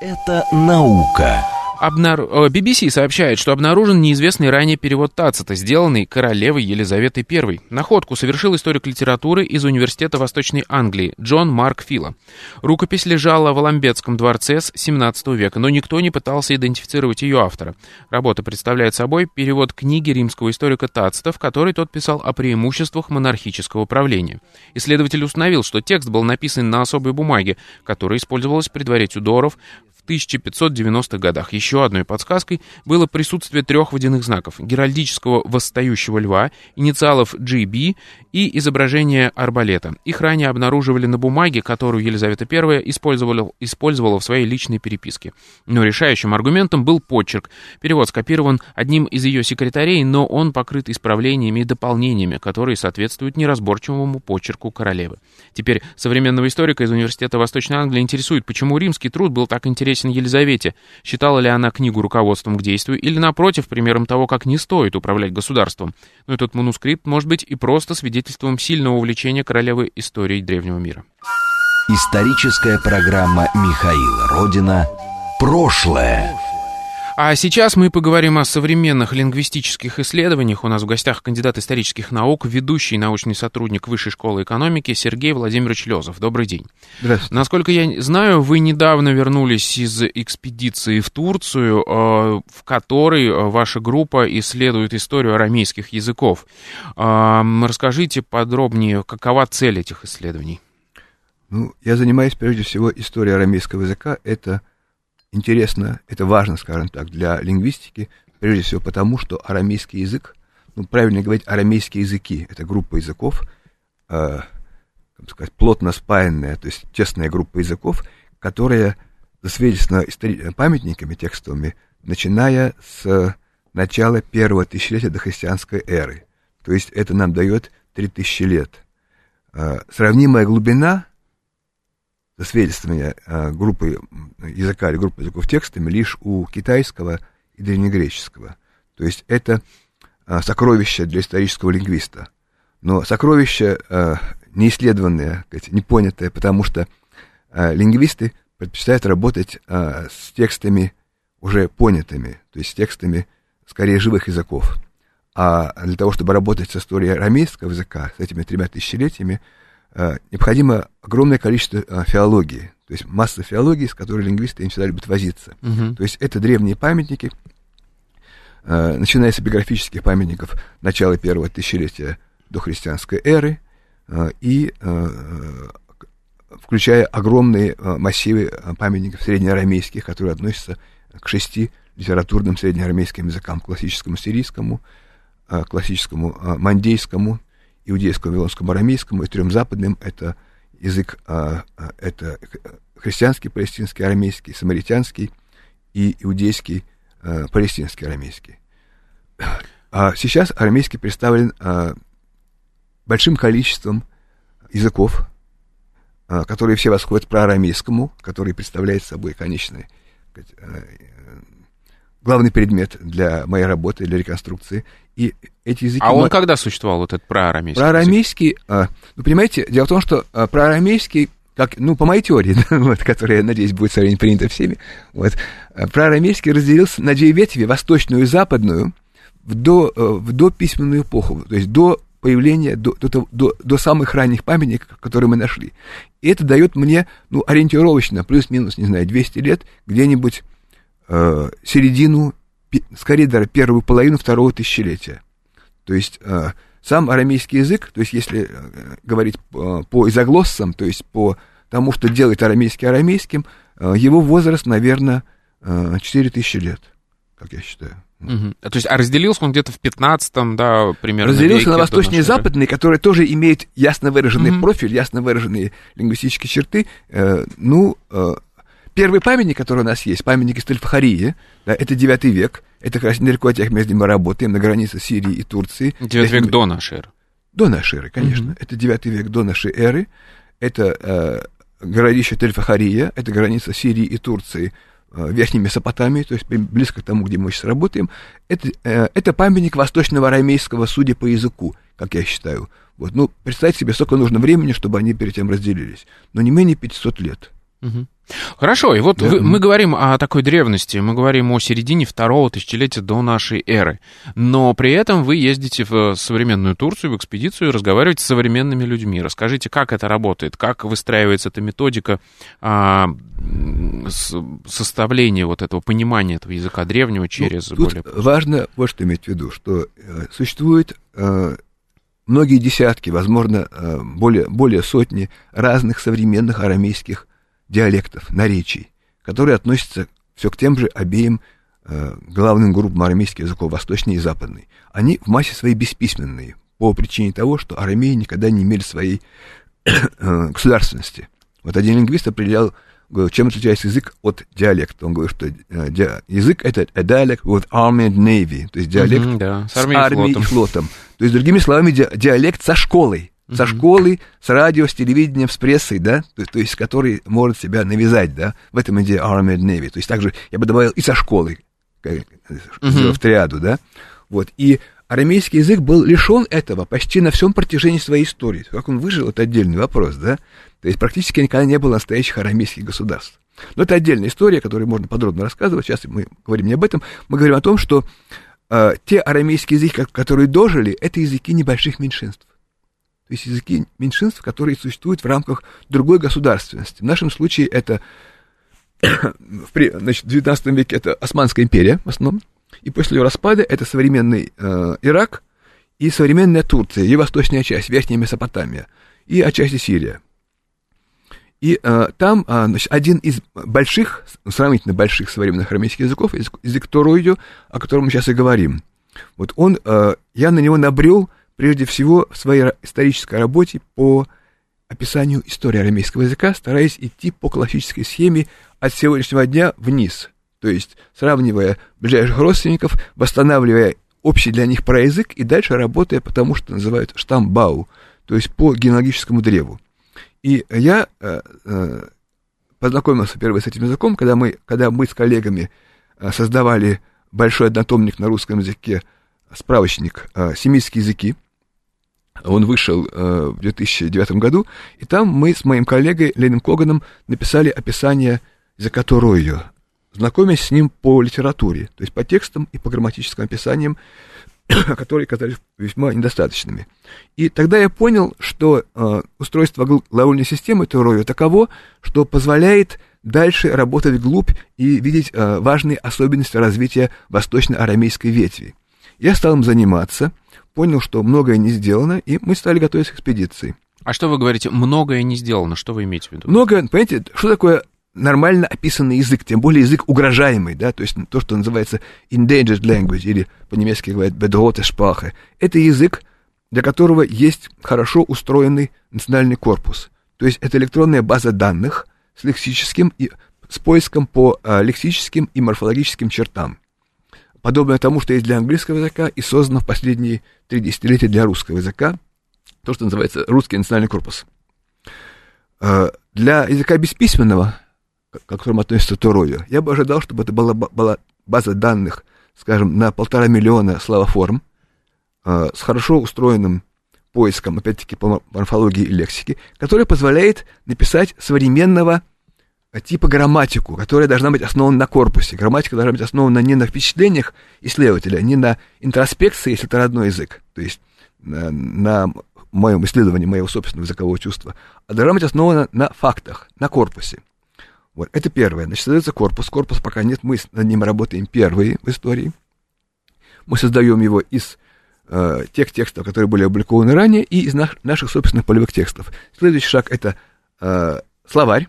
Это наука. Обнар... BBC сообщает, что обнаружен неизвестный ранее перевод Тацита, сделанный королевой Елизаветой I. Находку совершил историк литературы из Университета Восточной Англии Джон Марк Фила. Рукопись лежала в Аламбетском дворце с 17 века, но никто не пытался идентифицировать ее автора. Работа представляет собой перевод книги римского историка Тацита, в которой тот писал о преимуществах монархического правления. Исследователь установил, что текст был написан на особой бумаге, которая использовалась при дворе Тюдоров в 1590-х годах. Еще одной подсказкой было присутствие трех водяных знаков – геральдического восстающего льва, инициалов GB и изображение арбалета. Их ранее обнаруживали на бумаге, которую Елизавета I использовала, использовала в своей личной переписке. Но решающим аргументом был почерк. Перевод скопирован одним из ее секретарей, но он покрыт исправлениями и дополнениями, которые соответствуют неразборчивому почерку королевы. Теперь современного историка из Университета Восточной Англии интересует, почему римский труд был так интересен интересен Елизавете. Считала ли она книгу руководством к действию или, напротив, примером того, как не стоит управлять государством? Но этот манускрипт может быть и просто свидетельством сильного увлечения королевы историей древнего мира. Историческая программа Михаила Родина «Прошлое». А сейчас мы поговорим о современных лингвистических исследованиях. У нас в гостях кандидат исторических наук, ведущий научный сотрудник Высшей школы экономики Сергей Владимирович Лезов. Добрый день. Здравствуйте. Насколько я знаю, вы недавно вернулись из экспедиции в Турцию, э, в которой э, ваша группа исследует историю арамейских языков. Э, расскажите подробнее, какова цель этих исследований? Ну, я занимаюсь прежде всего историей арамейского языка. Это интересно, это важно, скажем так, для лингвистики, прежде всего потому, что арамейский язык, ну, правильно говорить, арамейские языки, это группа языков, э, как сказать, плотно спаянная, то есть тесная группа языков, которая засвидетельствована памятниками текстовыми, начиная с начала первого тысячелетия до христианской эры. То есть это нам дает 3000 лет. Э, сравнимая глубина засвидетельствования э, группы языка или группы языков текстами лишь у китайского и древнегреческого. То есть это э, сокровище для исторического лингвиста. Но сокровище э, неисследованное, непонятое, потому что лингвисты предпочитают работать с текстами уже понятыми, то есть с текстами скорее живых языков. А для того, чтобы работать с историей арамейского языка, с этими тремя тысячелетиями, необходимо огромное количество э, филологии, то есть масса филологии, с которой лингвисты им всегда любят возиться. Угу. То есть это древние памятники, э, начиная с эпиграфических памятников начала первого тысячелетия до христианской эры и включая огромные массивы памятников среднеарамейских, которые относятся к шести литературным среднеарамейским языкам, классическому сирийскому, классическому мандейскому, иудейскому, вавилонскому, арамейскому, и трем западным это язык, а, а, это христианский, палестинский, арамейский, самаритянский и иудейский, а, палестинский, арамейский. А сейчас арамейский представлен большим количеством языков, которые все восходят про арамейскому, который представляет собой конечный главный предмет для моей работы, для реконструкции. И эти языки... А он когда существовал, вот этот проарамейский? Проарамейский, а, ну, понимаете, дело в том, что а, проарамейский, как, ну, по моей теории, да, вот, которая, надеюсь, будет со временем принята всеми, вот, а, проарамейский разделился на две ветви, восточную и западную, в, до, э, в дописьменную эпоху, то есть до появления, до, до, до, до самых ранних памятников, которые мы нашли. И это дает мне, ну, ориентировочно, плюс-минус, не знаю, 200 лет, где-нибудь э, середину, скорее даже первую половину второго тысячелетия. То есть э, сам арамейский язык, то есть если э, говорить э, по изоглоссам, то есть по тому, что делает арамейский арамейским, э, его возраст, наверное, э, 4000 лет, как я считаю. Угу. То есть, а разделился он где-то в 15-м, да, примерно. Разделился на восточный и западный, который тоже имеет ясно выраженный угу. профиль, ясно выраженные лингвистические черты. Ну, Первый памятник, который у нас есть, памятник из Тельфахарии, да, это 9 век. Это как раз недалеко от тех мест, где мы работаем, на границе Сирии и Турции. 9 век до нашей эры. До нашей эры, конечно. Mm-hmm. Это 9 век до нашей эры. Это э, городище Тельфахария, это граница Сирии и Турции, э, Верхней Месопотамии, то есть близко к тому, где мы сейчас работаем. Это, э, это памятник восточного арамейского, судя по языку, как я считаю. Вот, ну, представьте себе, сколько нужно времени, чтобы они перед тем разделились. Но не менее 500 лет. Угу. Хорошо, и вот Да. вы- мы говорим о такой древности, мы говорим о середине второго тысячелетия до нашей эры, но при этом вы ездите в современную Турцию, в экспедицию, и разговариваете с современными людьми. Расскажите, как это работает, как выстраивается эта методика а, с- составления вот этого понимания этого языка древнего через Ну, более... важно вот что иметь в виду, что э, существует э, многие десятки, возможно, э, более, более сотни разных современных арамейских диалектов, наречий, которые относятся все к тем же обеим э, главным группам арамейских языков, восточный и западный. Они в массе своей бесписьменные, по причине того, что арамеи никогда не имели своей э, государственности. Вот один лингвист определял, говорил, чем отличается язык от диалекта. Он говорит, что э, ди- язык это a dialect with army and navy, то есть диалект Мгм, да, с с армией и флотом. и флотом. То есть, другими словами, ди- диалект со школой. Со школой, с радио, с телевидением, с прессой, да, то, то есть, который может себя навязать, да, в этом идея Army and Navy. То есть, также я бы добавил и со школой, как, э, сделав триаду, да. Вот, и арамейский язык был лишен этого почти на всем протяжении своей истории. Как он выжил, это отдельный вопрос, да. То есть, практически никогда не было настоящих арамейских государств. Но это отдельная история, которую можно подробно рассказывать. Сейчас мы говорим не об этом. Мы говорим о том, что э, те арамейские языки, ко- которые дожили, это языки небольших меньшинств. Есть языки меньшинств, которые существуют в рамках другой государственности. В нашем случае это значит, в 19 веке это Османская империя в основном, и после ее распада это современный э, Ирак и современная Турция, ее восточная часть, Верхняя Месопотамия, и отчасти Сирия. И э, там а, значит, один из больших, сравнительно больших современных арамейских языков, язык, язык Торойдю, о котором мы сейчас и говорим. Вот он, э, я на него набрел прежде всего в своей исторической работе по описанию истории арамейского языка, стараясь идти по классической схеме от сегодняшнего дня вниз. То есть сравнивая ближайших родственников, восстанавливая общий для них проязык и дальше работая по тому, что называют штамбау, то есть по генеалогическому древу. И я э, э, познакомился впервые с этим языком, когда мы, когда мы с коллегами э, создавали большой однотомник на русском языке, справочник э, «Семитские языки». Он вышел э, в 2009 году, и там мы с моим коллегой Ленин Коганом написали описание языка Туройо, знакомясь с ним по литературе, то есть по текстам и по грамматическим описаниям, которые казались весьма недостаточными. И тогда я понял, что э, устройство гл- глагольной системы Туройо таково, что позволяет дальше работать вглубь и видеть э, важные особенности развития восточно-арамейской ветви. Я стал им заниматься, понял, что многое не сделано, и мы стали готовиться к экспедиции. А что вы говорите, многое не сделано, что вы имеете в виду? Много, понимаете, что такое нормально описанный язык, тем более язык угрожаемый, да, то есть то, что называется endangered language, или по-немецки говорят bedrohte Sprache. Это язык, для которого есть хорошо устроенный национальный корпус. То есть это электронная база данных с лексическим и с поиском по а, лексическим и морфологическим чертам. Подобное тому, что есть для английского языка и создано в последние три десятилетия для русского языка, то, что называется русский национальный корпус. Э, Для языка бесписьменного, к которому относится Турою, я бы ожидал, чтобы это была, была база данных, скажем, на полтора миллиона словоформ, э, с хорошо устроенным поиском, опять-таки, по мор- морфологии и лексике, который позволяет написать современного типа грамматику, которая должна быть основана на корпусе. Грамматика должна быть основана не на впечатлениях исследователя, не на интроспекции, если это родной язык, то есть на, на моем исследовании моего собственного языкового чувства, а должна быть основана на фактах, на корпусе. Вот, это первое. Значит, создается корпус. Корпус пока нет, мы над ним работаем первые в истории. Мы создаем его из э, тех текстов, которые были опубликованы ранее, и из наш- наших собственных полевых текстов. Следующий шаг это э, словарь.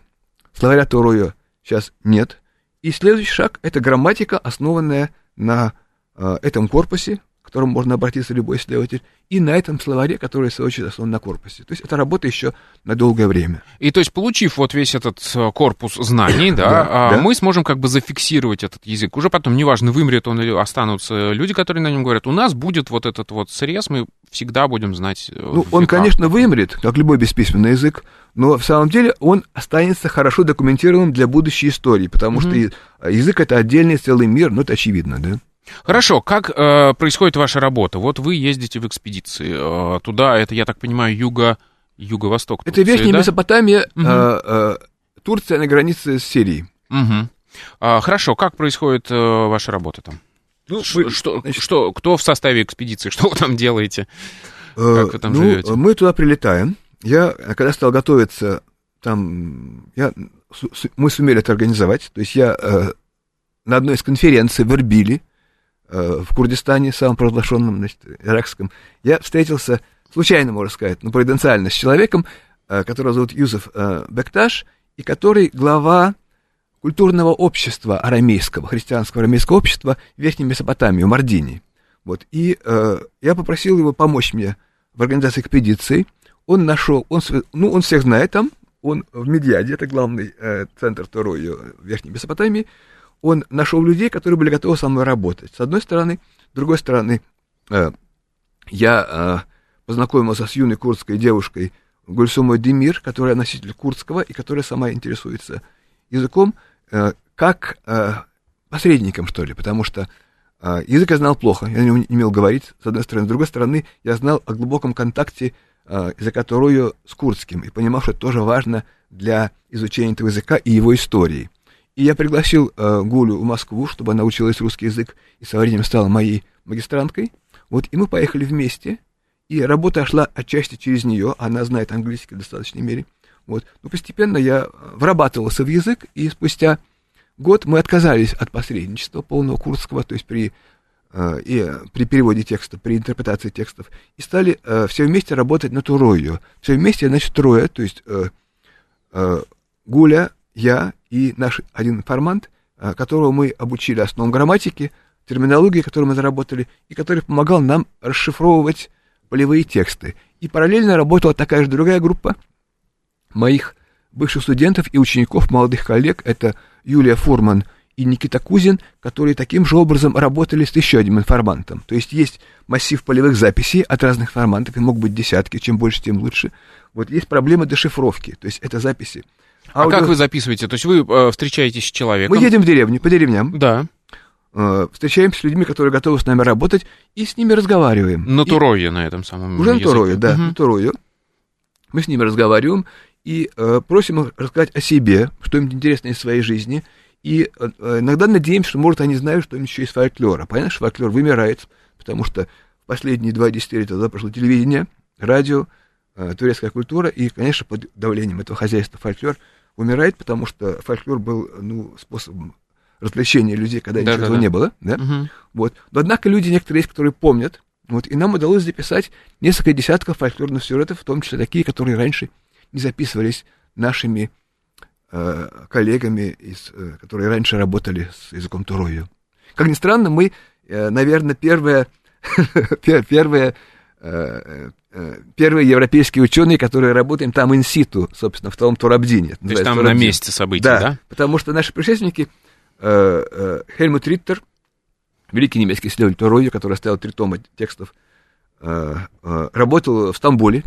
Словаря Торою сейчас нет. И следующий шаг это грамматика, основанная на э, этом корпусе, к которому можно обратиться любой исследователь, и на этом словаре, который, в свою очередь, основан на корпусе. То есть это работа еще на долгое время. И то есть, получив вот весь этот э, корпус знаний, да, Да, а, да. мы сможем как бы зафиксировать этот язык. Уже потом, неважно, вымрет он или останутся люди, которые на нем говорят, у нас будет вот этот вот срез, мы всегда будем знать. э, Ну, он, конечно, вымрет, как любой бесписьменный язык, но в самом деле он останется хорошо документированным для будущей истории, потому что и- язык это отдельный целый мир, ну, это очевидно, да? Хорошо, как э, происходит ваша работа? Вот вы ездите в экспедиции э, туда, это, я так понимаю, юго, юго-восток. Это Турции, Верхняя да? Месопотамия, Мгм. э, э, Турция на границе с Сирией. Угу. А, хорошо, как происходит э, ваша работа там? Ну, мы- что, значит, что, кто в составе экспедиции, что вы там делаете? Э, Как вы там ну, живете? Мы туда прилетаем. Я, когда стал готовиться, там, я, су- мы сумели это организовать. То есть я э, на одной из конференций в Эрбиле, э, в Курдистане, самом провозглашенном, значит, иракском, я встретился, случайно, можно сказать, но провиденциально, с человеком, э, которого зовут Юзеф э, Бекташ, и который глава культурного общества арамейского, христианского арамейского общества в Верхней Месопотамии, в Мардине. Вот. И э, я попросил его помочь мне в организации экспедиции. Он нашел, он, ну, он всех знает там, он в Медиаде, это главный э, центр Торой в Верхней Месопотамии. Он нашел людей, которые были готовы со мной работать. С одной стороны, с другой стороны, э, я э, познакомился с юной курдской девушкой Гульсумой Демир, которая носитель курдского и которая сама интересуется языком, э, как э, посредником, что ли, потому что э, язык я знал плохо, я не умел говорить, с одной стороны. С другой стороны, я знал о глубоком контакте э, языка Торою с курдским и понимал, что это тоже важно для изучения этого языка и его истории. И я пригласил э, Гулю в Москву, чтобы она училась русский язык и со временем стала моей магистранткой. Вот, и мы поехали вместе, и работа шла отчасти через нее, она знает английский в достаточной мере. Вот. Но постепенно я э, врабатывался в язык, и спустя год мы отказались от посредничества полного курдского, то есть при, э, и, э, при переводе текста, при интерпретации текстов, и стали э, все вместе работать на Турою. Все вместе, значит, трое, то есть э, э, Гуля, я и наш один информант, э, которого мы обучили основам грамматики, терминологии, которую мы заработали, и который помогал нам расшифровывать полевые тексты. И параллельно работала такая же другая группа моих бывших студентов и учеников, молодых коллег. Это Юлия Фурман и Никита Кузин, которые таким же образом работали с еще одним информантом. То есть есть массив полевых записей от разных информантов, и могут быть десятки, чем больше, тем лучше. Вот есть проблема дешифровки, то есть это записи. А Аудио- как вы записываете? То есть вы э, встречаетесь с человеком? Мы едем в деревню, по деревням, Да, э, встречаемся с людьми, которые готовы с нами работать, и с ними разговариваем. на И- Турое на этом самом Уже на языке. Турою, да, Мгм. на Турою. Мы с ними разговариваем и э, просим их рассказать о себе, что-нибудь интересное из своей жизни. И э, э, иногда надеемся, что, может, они знают что-нибудь еще из фольклора. Понятно, что фольклор вымирает, потому что в последние два десятилетия туда прошло телевидение, радио, э, турецкая культура, и, конечно, под давлением этого хозяйства фольклор умирает, потому что фольклор был, ну, способом развлечения людей, когда ничего Да-да-да. этого не было, да? Мгм. Вот. Но однако люди некоторые есть, которые помнят. Вот. И нам удалось записать несколько десятков фольклорных сюжетов, в том числе такие, которые раньше не записывались нашими э, коллегами, из, э, которые раньше работали с языком Турою. Как ни странно, мы, э, наверное, первые, пер- первые, э, э, первые европейские ученые, которые работаем там инситу, собственно, в том Турабдине. То есть там на Турабдин. месте событий, Да, да? потому что наши предшественники, э, э, Хельмут Риттер, великий немецкий исследователь Турою, который оставил три тома текстов, э, э, работал в Стамбуле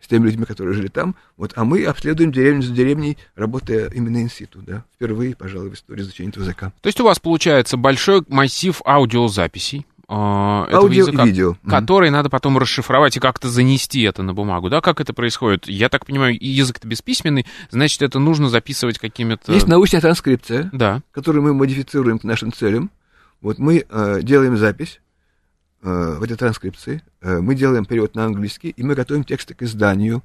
с теми людьми, которые жили там, вот, а мы обследуем деревню за деревней, работая именно инситу, да, впервые, пожалуй, в истории изучения этого языка. То есть у вас получается большой массив аудиозаписей э, Аудио языка, и видео. Мгм. который надо потом расшифровать и как-то занести это на бумагу, да? Как это происходит? Я так понимаю, язык-то бесписьменный, значит, это нужно записывать какими-то... Есть научная транскрипция, Да. которую мы модифицируем к нашим целям. Вот мы э, делаем запись в этой транскрипции, э, мы делаем перевод на английский, и мы готовим тексты к изданию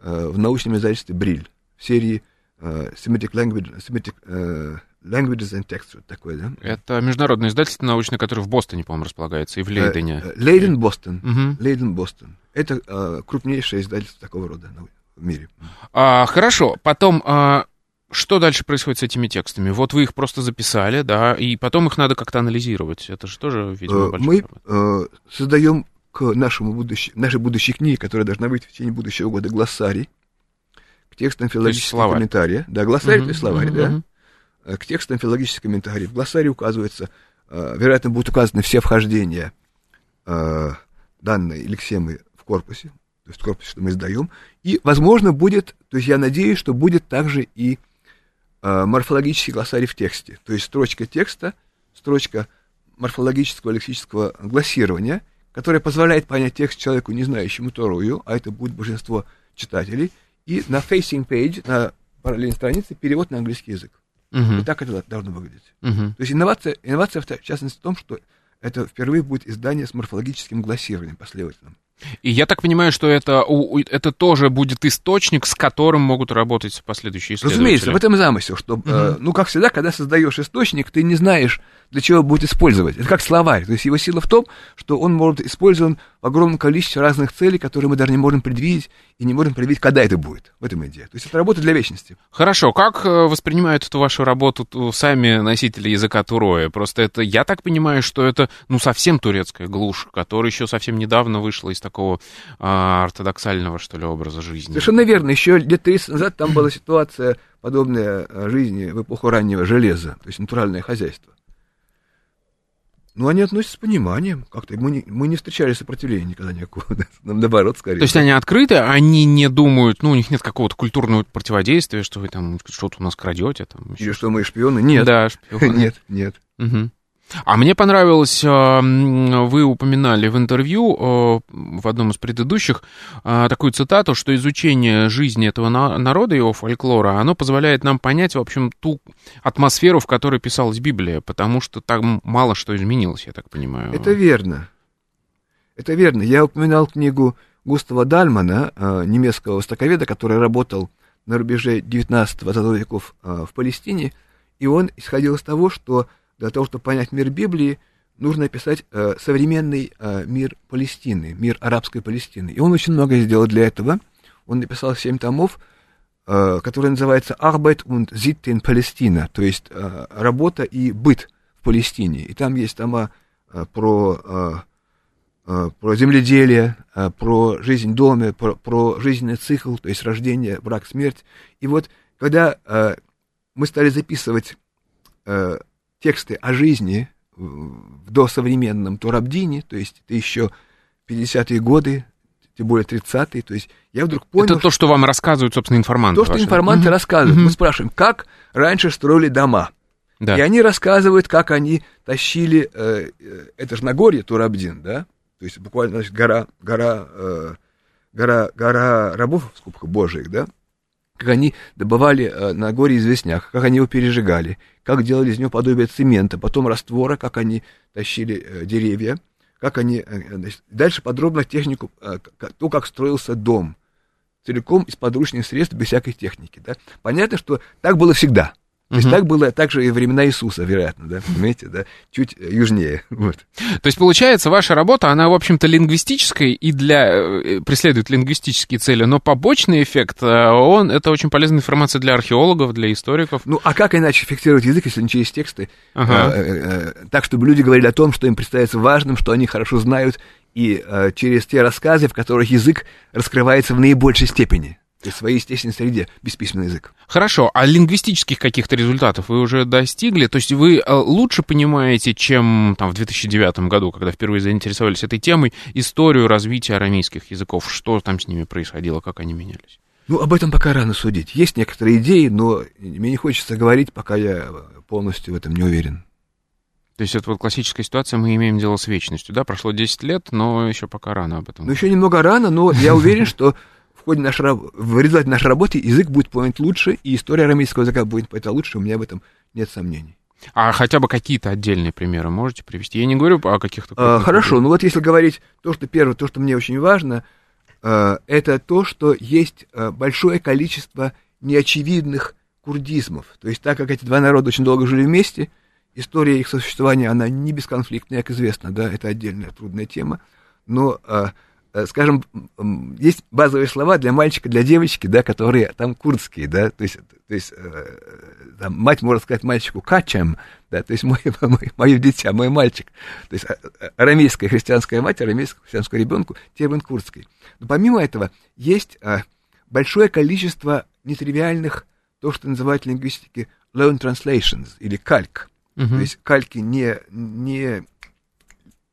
э, в научном издательстве Бриль в серии э, Semitic, Language, Semitic э, Languages and Texts, вот такое, да? Это международное издательство научное, которое в Бостоне, по-моему, располагается, и в Лейдене. Э, э, Лейден, Бостон. Лейден, Бостон. Это э, крупнейшее издательство такого рода в мире. А, хорошо, потом, а, что дальше происходит с этими текстами? Вот вы их просто записали, да, и потом их надо как-то анализировать. Это же тоже, видимо, Э, большая мы работа. э, создаем к нашему будущ... нашей будущей книге, которая должна выйти в течение будущего года, глоссарий к текстам филологического словарь. комментария. Да, глоссарий Мгм, то есть словарь, мгм, да. Э, К текстам филологических комментариев. В глоссарии указывается, вероятно, будут указаны все вхождения данной лексемы в корпусе, то есть в корпусе, что мы издаем. И, возможно, будет, то есть я надеюсь, что будет также и морфологический глоссарий в тексте. То есть строчка текста, строчка морфологического лексического глассирования, которая позволяет понять текст человеку, не знающему Торую, а это будет большинство читателей. И на facing page, на параллельной странице перевод на английский язык. Мгм. И так это должно выглядеть. Мгм. То есть инновация, инновация в, частности в том, что это впервые будет издание с морфологическим глассированием последовательным. И я так понимаю, что это, у- это тоже будет источник, с которым могут работать последующие исследователи. Разумеется, в этом и замысел, что, э, ну, как всегда, когда создаешь источник, ты не знаешь, для чего будет использовать. Это как словарь. То есть его сила в том, что он может использован в огромном количестве разных целей, которые мы даже не можем предвидеть и не можем предвидеть, когда это будет. В этом идея. То есть это работа для вечности. Хорошо, как э, воспринимают эту вашу работу ту- сами носители языка Туроя? Просто это, я так понимаю, что это, ну, совсем турецкая глушь, которая еще совсем недавно вышла из такого а, ортодоксального, что ли, образа жизни. Совершенно верно. Еще лет 30 назад там была ситуация, подобная э, жизни в эпоху раннего железа, то есть натуральное хозяйство. Ну, они относятся с пониманием. Как-то мы не, мы не встречали сопротивления никогда никакого. Нам наоборот, скорее. То есть они открыты, они не думают, ну, у них нет какого-то культурного противодействия, что вы там что-то у нас крадете. Там, Или что мы шпионы? Нет. Да, шпионы. Нет, нет. Мгм. А мне понравилось, м, вы упоминали в интервью э, в одном из предыдущих э, такую цитату, что изучение жизни этого на- народа, его фольклора, оно позволяет нам понять, в общем, ту атмосферу, в которой писалась Библия, потому что там мало что изменилось, я так понимаю. Это верно. Это верно. Я упоминал книгу Густава Дальмана, немецкого востоковеда, который работал на рубеже 19-20 веков в Палестине, и он исходил из того, что для того, чтобы понять мир Библии, нужно описать э, современный э, мир Палестины, мир арабской Палестины. И он очень много сделал для этого. Он написал семь томов, э, который называется Arbeit und Sitte in Palästina, то есть э, работа и быт в Палестине. И там есть тома э, про, э, э, про земледелие, э, про жизнь в доме, про, про жизненный цикл, то есть рождение, брак, смерть. И вот когда э, мы стали записывать э, тексты о жизни в досовременном Турабдине, то есть это еще 50-е годы, тем более 30-е, то есть я вдруг понял, Это то, что вам рассказывают, собственно, информанты то, что ваши. информанты Мгм. рассказывают. Мгм. Мы спрашиваем, как раньше строили дома. Да. И они рассказывают, как они тащили, э, э, это же Нагорье, Турабдин, да? То есть буквально, значит, гора, гора, э, гора, гора рабов, в скобках божьих, да? Как они добывали э, на горе известняк, как они его пережигали, как делали из него подобие цемента, потом раствора, как они тащили э, деревья, как они... э, значит, дальше подробно технику, э, то, как строился дом, целиком из подручных средств, без всякой техники, да? Понятно, что так было всегда. То есть так было также и времена Иисуса, вероятно, да, понимаете, да, чуть южнее, вот. То есть, получается, ваша работа, она, в общем-то, лингвистическая и для, э, преследует лингвистические цели, но побочный эффект, э, он, это очень полезная информация для археологов, для историков. Ну, а как иначе фиксировать язык, если не через тексты? Ага. Э, э, так, чтобы люди говорили о том, что им представляется важным, что они хорошо знают, и через те рассказы, в которых язык раскрывается в наибольшей степени, в своей естественной среде, бесписьменный язык. Хорошо, а лингвистических каких-то результатов вы уже достигли? То есть вы э, лучше понимаете, чем там в 2009 году, когда впервые заинтересовались этой темой, историю развития арамейских языков, что там с ними происходило, как они менялись? Ну, об этом пока рано судить. Есть некоторые идеи, но мне не хочется говорить, пока я полностью в этом не уверен. То есть это вот классическая ситуация, мы имеем дело с вечностью, да? Прошло 10 лет, но еще пока рано об этом. Ну, еще немного рано, но я уверен, что в ходе нашей, в результате нашей работы язык будет понят лучше, и история арамейского языка будет понята лучше, у меня в этом нет сомнений. А хотя бы какие-то отдельные примеры можете привести? Я не говорю о каких-то... А, хорошо, ну вот если говорить то, что первое, то, что мне очень важно, э, это то, что есть э, большое количество неочевидных курдизмов. То есть так как эти два народа очень долго жили вместе, история их существования, она не бесконфликтная, как известно, да, это отдельная трудная тема, но, э, скажем, м, есть базовые слова для мальчика, для девочки, да, которые там курдские, да, то есть, то есть э, там, мать может сказать мальчику «качем», да, то есть мой, мой, мое дитя, мой мальчик, то есть а- арамейская христианская мать, арамейскому христианскому ребенку, термин курдский. Но помимо этого есть большое количество нетривиальных, то, что называют в лингвистике loan translations или кальк. Мгм. То есть кальки не, не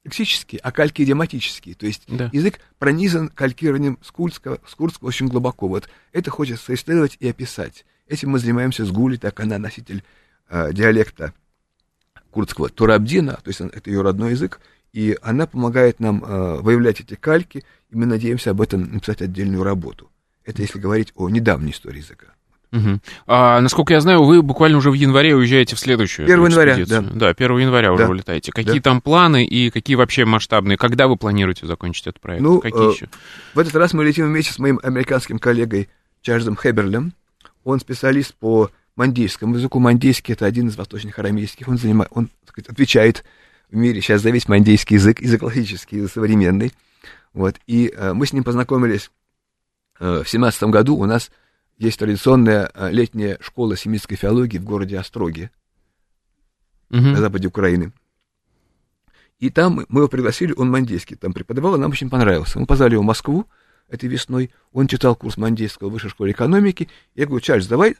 лексические, а кальки идиоматические. То есть Да. язык пронизан калькированием с курдского, с курдского очень глубоко. Вот это хочется исследовать и описать. Этим мы занимаемся с Гули, так она носитель э, диалекта курдского Турабдина, то есть это ее родной язык, и она помогает нам э, выявлять эти кальки, и мы надеемся об этом написать отдельную работу. Это если говорить о недавней истории языка. Угу. А, насколько я знаю, вы буквально уже в январе уезжаете в следующую 1 января, да. Да, 1 января уже Да. улетаете. Какие Да. там планы и какие вообще масштабные? Когда вы планируете закончить этот проект? Ну, какие э, еще? В этот раз мы летим вместе с моим американским коллегой Чарльзом Хеберлем. Он специалист по мандейскому языку. Мандейский — это один из восточных арамейских. Он, занимает, он так сказать, отвечает в мире сейчас за весь мандейский язык, язык классический, современный. Вот. И э, мы с ним познакомились э, в семнадцатом году. У нас есть традиционная э, летняя школа семитской филологии в городе Остроге. Мгм. на западе Украины. И там мы его пригласили, он мандейский там преподавал, и нам очень понравился. Мы позвали его в Москву этой весной, он читал курс мандейского в высшей школе экономики. Я говорю, Чарльз, давай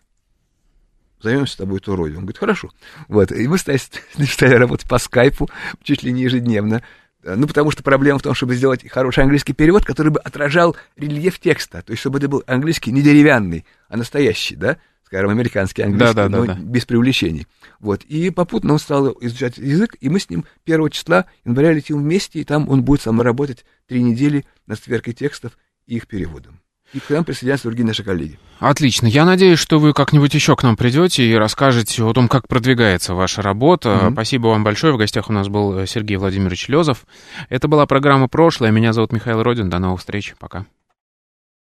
займемся с тобой Турой. Он говорит, хорошо. Вот, и мы стали, стали работать по скайпу чуть ли не ежедневно. Ну, потому что проблема в том, чтобы сделать хороший английский перевод, который бы отражал рельеф текста. То есть, чтобы это был английский не деревянный, а настоящий, да? Скажем, американский английский, Да-да-да-да. но без привлечений. Вот. И попутно он стал изучать язык, и мы с ним 1 числа января летим вместе, и там он будет со мной работать три недели над сверкой текстов и их переводом. И к нам присоединятся другие наши коллеги. Отлично. Я надеюсь, что вы как-нибудь еще к нам придете и расскажете о том, как продвигается ваша работа. Мгм. Спасибо вам большое. В гостях у нас был э, Сергей Владимирович Лезов. Это была программа «Прошлое». Меня зовут Михаил Родин. До новых встреч. Пока.